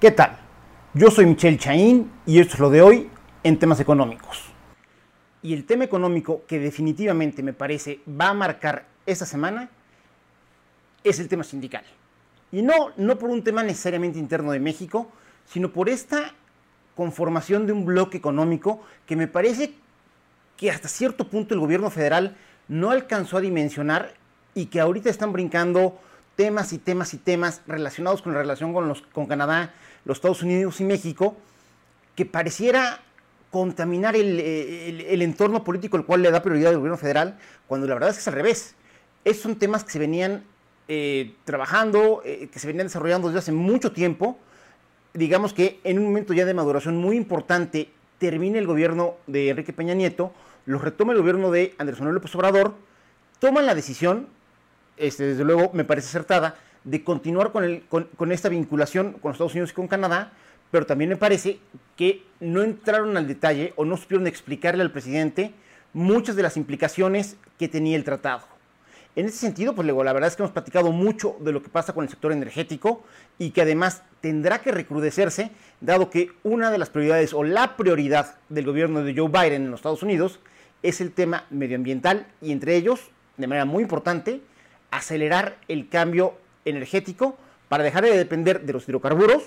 ¿Qué tal? Yo soy Michelle Chaín y esto es lo de hoy en temas económicos. Y el tema económico que definitivamente me parece va a marcar esta semana es el tema sindical. Y no, no por un tema necesariamente interno de México, sino por esta conformación de un bloque económico que me parece que hasta cierto punto el gobierno federal no alcanzó a dimensionar y que ahorita están brincando temas y temas y temas relacionados con la relación con, los, con Canadá, los Estados Unidos y México, que pareciera contaminar el, entorno político al cual le da prioridad el gobierno federal, cuando la verdad es que es al revés. Esos son temas que se venían eh, trabajando, eh, que se venían desarrollando desde hace mucho tiempo. Digamos que en un momento ya de maduración muy importante termina el gobierno de Enrique Peña Nieto, los retoma el gobierno de Andrés Manuel López Obrador, toman la decisión este, desde luego me parece acertada, de continuar con, esta vinculación con Estados Unidos y con Canadá, pero también me parece que no entraron al detalle o no supieron explicarle al presidente muchas de las implicaciones que tenía el tratado. En ese sentido, pues luego, la verdad es que hemos platicado mucho de lo que pasa con el sector energético y que además tendrá que recrudecerse, dado que una de las prioridades o la prioridad del gobierno de Joe Biden en los Estados Unidos es el tema medioambiental y entre ellos, de manera muy importante, acelerar el cambio energético para dejar de depender de los hidrocarburos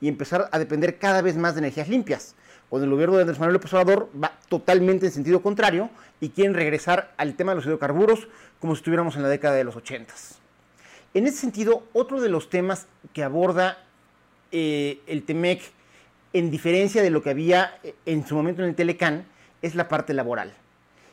y empezar a depender cada vez más de energías limpias. Cuando el gobierno de Andrés Manuel López Obrador va totalmente en sentido contrario y quieren regresar al tema de los hidrocarburos como si estuviéramos en la década de los 80. En ese sentido, otro de los temas que aborda eh, el TEMEC, en diferencia de lo que había eh, en su momento en el Telecán, es la parte laboral.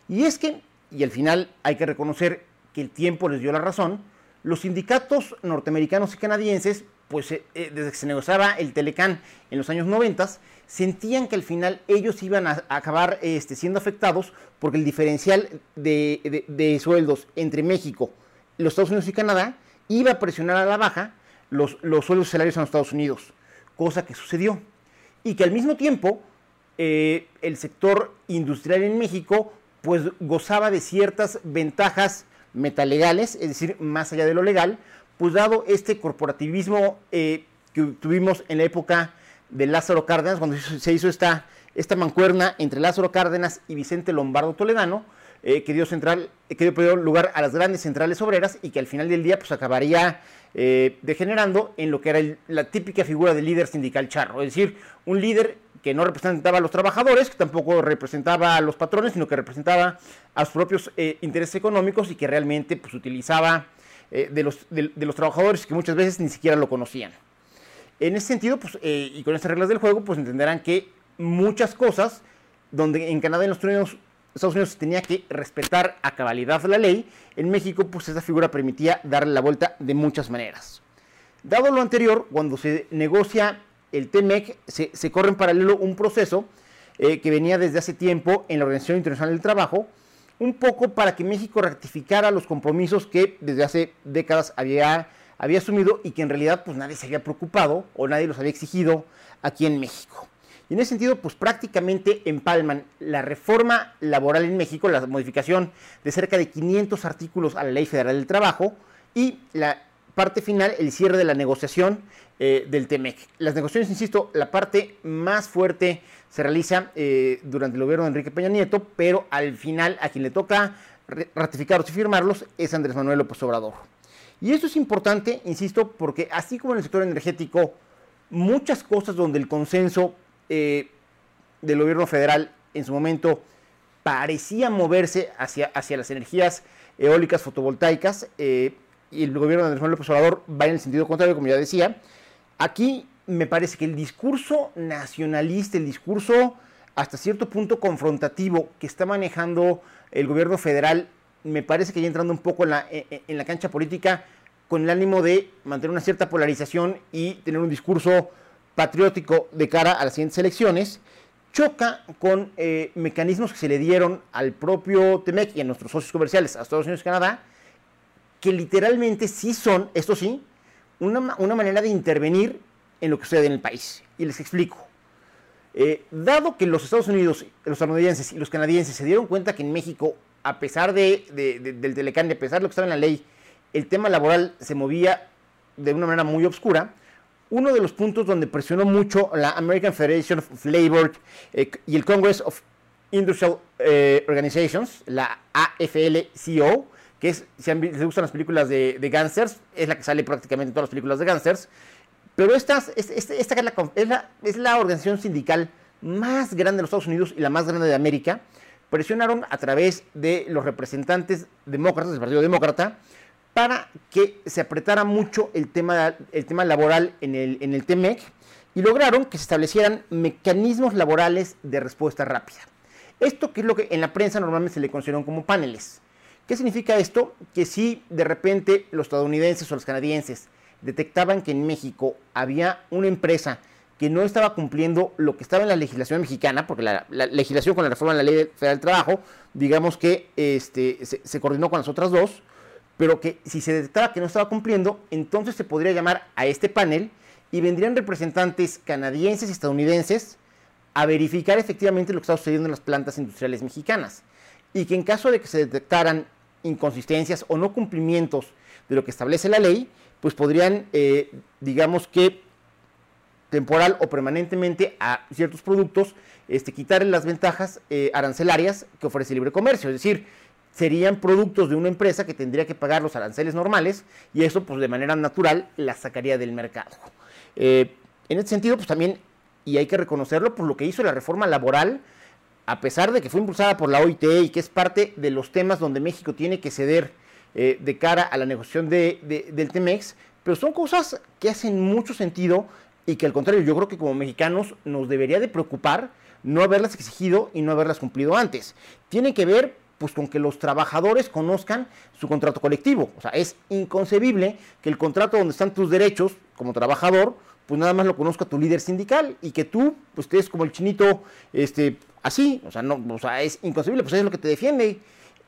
Y es que, y al final hay que reconocer que el tiempo les dio la razón, los sindicatos norteamericanos y canadienses, pues eh, eh, desde que se negociaba el Telecán en los años 90, sentían que al final ellos iban a, acabar este, siendo afectados porque el diferencial de, sueldos entre México, los Estados Unidos y Canadá iba a presionar a la baja los, sueldos salarios en los Estados Unidos, cosa que sucedió. Y que al mismo tiempo eh, el sector industrial en México pues gozaba de ciertas ventajas metalegales, es decir, más allá de lo legal, pues dado este corporativismo eh, que tuvimos en la época de Lázaro Cárdenas, cuando se hizo esta, esta mancuerna entre Lázaro Cárdenas y Vicente Lombardo Toledano, eh, que, dio central, que dio lugar a las grandes centrales obreras y que al final del día pues acabaría eh, degenerando en lo que era la típica figura del líder sindical charro, es decir, un líder que no representaba a los trabajadores, que tampoco representaba a los patrones, sino que representaba a sus propios eh, intereses económicos y que realmente pues, utilizaba eh, de, los, de, los trabajadores que muchas veces ni siquiera lo conocían. En ese sentido, pues, eh, y con estas reglas del juego, pues entenderán que muchas cosas, donde en Canadá en los Estados Unidos tenía que respetar a cabalidad la ley, en México, pues esa figura permitía darle la vuelta de muchas maneras. Dado lo anterior, cuando se negocia el TEMEC se, corre en paralelo un proceso eh, que venía desde hace tiempo en la Organización Internacional del Trabajo, un poco para que México rectificara los compromisos que desde hace décadas había, había asumido y que en realidad pues nadie se había preocupado o nadie los había exigido aquí en México. Y en ese sentido, pues prácticamente empalman la reforma laboral en México, la modificación de cerca de 500 artículos a la Ley Federal del Trabajo y la parte final, el cierre de la negociación eh, del TEMEC. Las negociaciones, insisto, la parte más fuerte se realiza eh, durante el gobierno de Enrique Peña Nieto, pero al final a quien le toca ratificarlos y firmarlos es Andrés Manuel López Obrador. Y esto es importante, insisto, porque así como en el sector energético, muchas cosas donde el consenso eh, del gobierno federal en su momento parecía moverse hacia, hacia las energías eólicas fotovoltaicas, y el gobierno de Andrés Manuel López Obrador va en el sentido contrario, como ya decía. Aquí me parece que el discurso nacionalista, el discurso hasta cierto punto confrontativo que está manejando el gobierno federal, me parece que ya entrando un poco en la, en la cancha política con el ánimo de mantener una cierta polarización y tener un discurso patriótico de cara a las siguientes elecciones, choca con eh, mecanismos que se le dieron al propio TEMEC y a nuestros socios comerciales, a Estados Unidos y Canadá, que literalmente sí son, esto sí, una, manera de intervenir en lo que sucede en el país. Y les explico. Eh, dado que los Estados Unidos, los estadounidenses y los canadienses se dieron cuenta que en México, a pesar de, del Telecán, a pesar de lo que estaba en la ley, el tema laboral se movía de una manera muy oscura, uno de los puntos donde presionó mucho la American Federation of Labor eh, y el Congress of Industrial eh, Organizations, la AFL-CIO, que es, si han, les gustan las películas de, de gangsters, es la que sale prácticamente en todas las películas de gangsters, pero esta es, la, es, la, organización sindical más grande de los Estados Unidos y la más grande de América, presionaron a través de los representantes demócratas del Partido Demócrata para que se apretara mucho el tema, el tema laboral en el, en el TMEC y lograron que se establecieran mecanismos laborales de respuesta rápida. Esto que es lo que en la prensa normalmente se le consideran como paneles. ¿Qué significa esto? Que si de repente los estadounidenses o los canadienses detectaban que en México había una empresa que no estaba cumpliendo lo que estaba en la legislación mexicana, porque la, legislación con la reforma de la Ley Federal del Trabajo, digamos que este, se, coordinó con las otras dos, pero que si se detectaba que no estaba cumpliendo, entonces se podría llamar a este panel y vendrían representantes canadienses y estadounidenses a verificar efectivamente lo que está sucediendo en las plantas industriales mexicanas. Y que en caso de que se detectaran inconsistencias o no cumplimientos de lo que establece la ley, pues podrían, eh, digamos que temporal o permanentemente a ciertos productos, este, las ventajas eh, arancelarias que ofrece el libre comercio. Es decir, serían productos de una empresa que tendría que pagar los aranceles normales y eso pues de manera natural las sacaría del mercado. Eh, en este sentido, pues también, y hay que reconocerlo, por lo que hizo la reforma laboral, a pesar de que fue impulsada por la OIT y que es parte de los temas donde México tiene que ceder eh, de cara a la negociación de, del TEMEX, pero son cosas que hacen mucho sentido y que al contrario yo creo que como mexicanos nos debería de preocupar no haberlas exigido y no haberlas cumplido antes. Tiene que ver pues con que los trabajadores conozcan su contrato colectivo. O sea, es inconcebible que el contrato donde están tus derechos como trabajador, pues nada más lo conozca tu líder sindical y que tú pues estés como el chinito este así, o sea, no, o sea, es inconcebible, pues es lo que te defiende.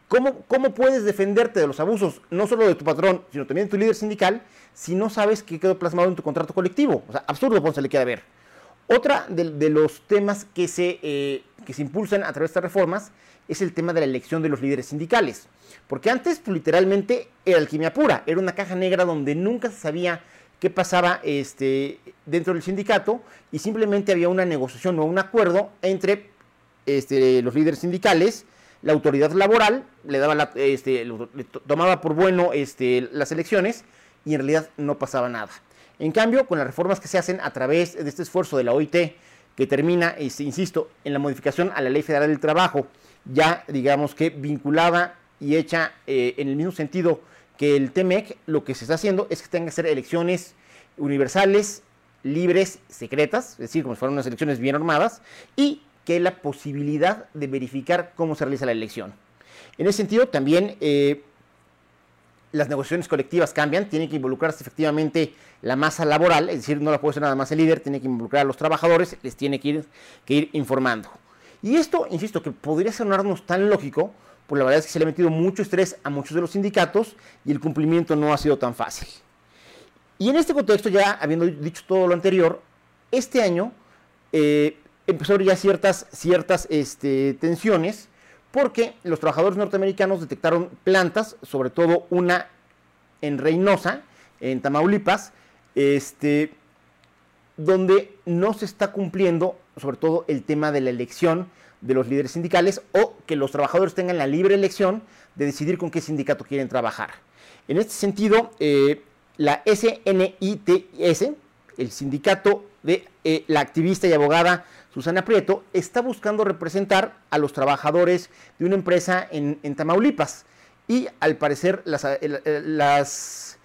¿Cómo, ¿Cómo puedes defenderte de los abusos, no solo de tu patrón, sino también de tu líder sindical, si no sabes qué quedó plasmado en tu contrato colectivo? O sea, absurdo, pues se le queda ver. Otra de, los temas que se, eh, que se impulsan a través de estas reformas es el tema de la elección de los líderes sindicales. Porque antes, pues, literalmente, era alquimia pura. Era una caja negra donde nunca se sabía qué pasaba este, dentro del sindicato y simplemente había una negociación o un acuerdo entre este, los líderes sindicales la autoridad laboral le daba este, tomaba por bueno este, las elecciones y en realidad no pasaba nada. En cambio, con las reformas que se hacen a través de este esfuerzo de la OIT, que termina, este, insisto, en la modificación a la Ley Federal del Trabajo, ya digamos que vinculada y hecha eh, en el mismo sentido que el TEMEC, lo que se está haciendo es que tengan que ser elecciones universales, libres, secretas, es decir, como si fueran unas elecciones bien armadas, y que la posibilidad de verificar cómo se realiza la elección. En ese sentido, también eh, las negociaciones colectivas cambian, tiene que involucrarse efectivamente la masa laboral, es decir, no la puede ser nada más el líder, tiene que involucrar a los trabajadores, les tiene que ir, que ir informando. Y esto, insisto, que podría sonarnos tan lógico, pues la verdad es que se le ha metido mucho estrés a muchos de los sindicatos y el cumplimiento no ha sido tan fácil. Y en este contexto, ya habiendo dicho todo lo anterior, este año eh, empezó ya ciertas, ciertas este, tensiones porque los trabajadores norteamericanos detectaron plantas, sobre todo una en Reynosa, en Tamaulipas, este, donde no se está cumpliendo sobre todo el tema de la elección de los líderes sindicales o que los trabajadores tengan la libre elección de decidir con qué sindicato quieren trabajar. En este sentido, eh, la SNITS, el sindicato de eh, la activista y abogada Susana Prieto, está buscando representar a los trabajadores de una empresa en, Tamaulipas. Y al parecer las, las,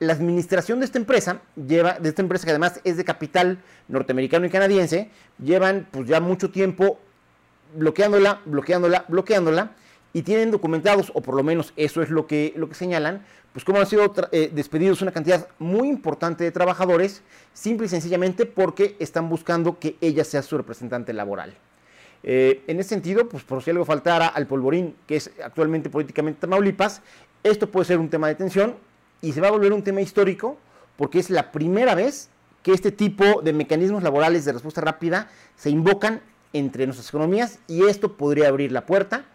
la administración de esta empresa, lleva, de esta empresa que además es de capital norteamericano y canadiense, llevan pues ya mucho tiempo bloqueándola, bloqueándola, bloqueándola, y tienen documentados, o por lo menos eso es lo que, lo que señalan, pues cómo han sido eh, despedidos una cantidad muy importante de trabajadores, simple y sencillamente porque están buscando que ella sea su representante laboral. Eh, en ese sentido, pues por si algo faltara al polvorín, que es actualmente políticamente Tamaulipas, esto puede ser un tema de tensión y se va a volver un tema histórico porque es la primera vez que este tipo de mecanismos laborales de respuesta rápida se invocan entre nuestras economías y esto podría abrir la puerta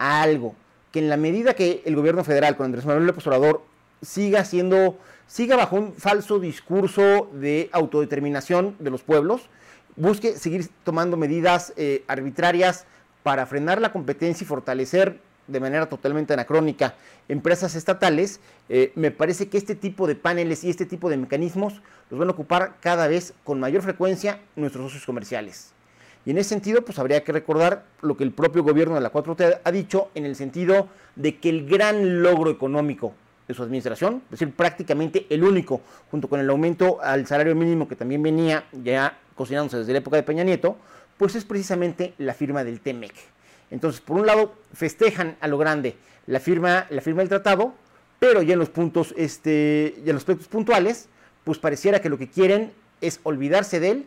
algo que en la medida que el gobierno federal con Andrés Manuel López Obrador siga siendo, siga bajo un falso discurso de autodeterminación de los pueblos, busque seguir tomando medidas eh, arbitrarias para frenar la competencia y fortalecer de manera totalmente anacrónica empresas estatales, eh, me parece que este tipo de paneles y este tipo de mecanismos los van a ocupar cada vez con mayor frecuencia nuestros socios comerciales. Y en ese sentido, pues habría que recordar lo que el propio gobierno de la 4T ha dicho en el sentido de que el gran logro económico de su administración, es decir, prácticamente el único, junto con el aumento al salario mínimo que también venía ya cocinándose desde la época de Peña Nieto, pues es precisamente la firma del TEMEC. Entonces, por un lado, festejan a lo grande la firma, la firma del tratado, pero ya en los puntos, este, ya en los aspectos puntuales, pues pareciera que lo que quieren es olvidarse de él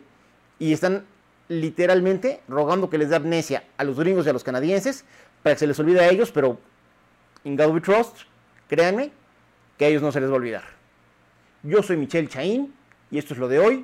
y están literalmente rogando que les dé amnesia a los gringos y a los canadienses para que se les olvide a ellos, pero in God we trust, créanme que a ellos no se les va a olvidar. Yo soy Michelle Chaín y esto es lo de hoy.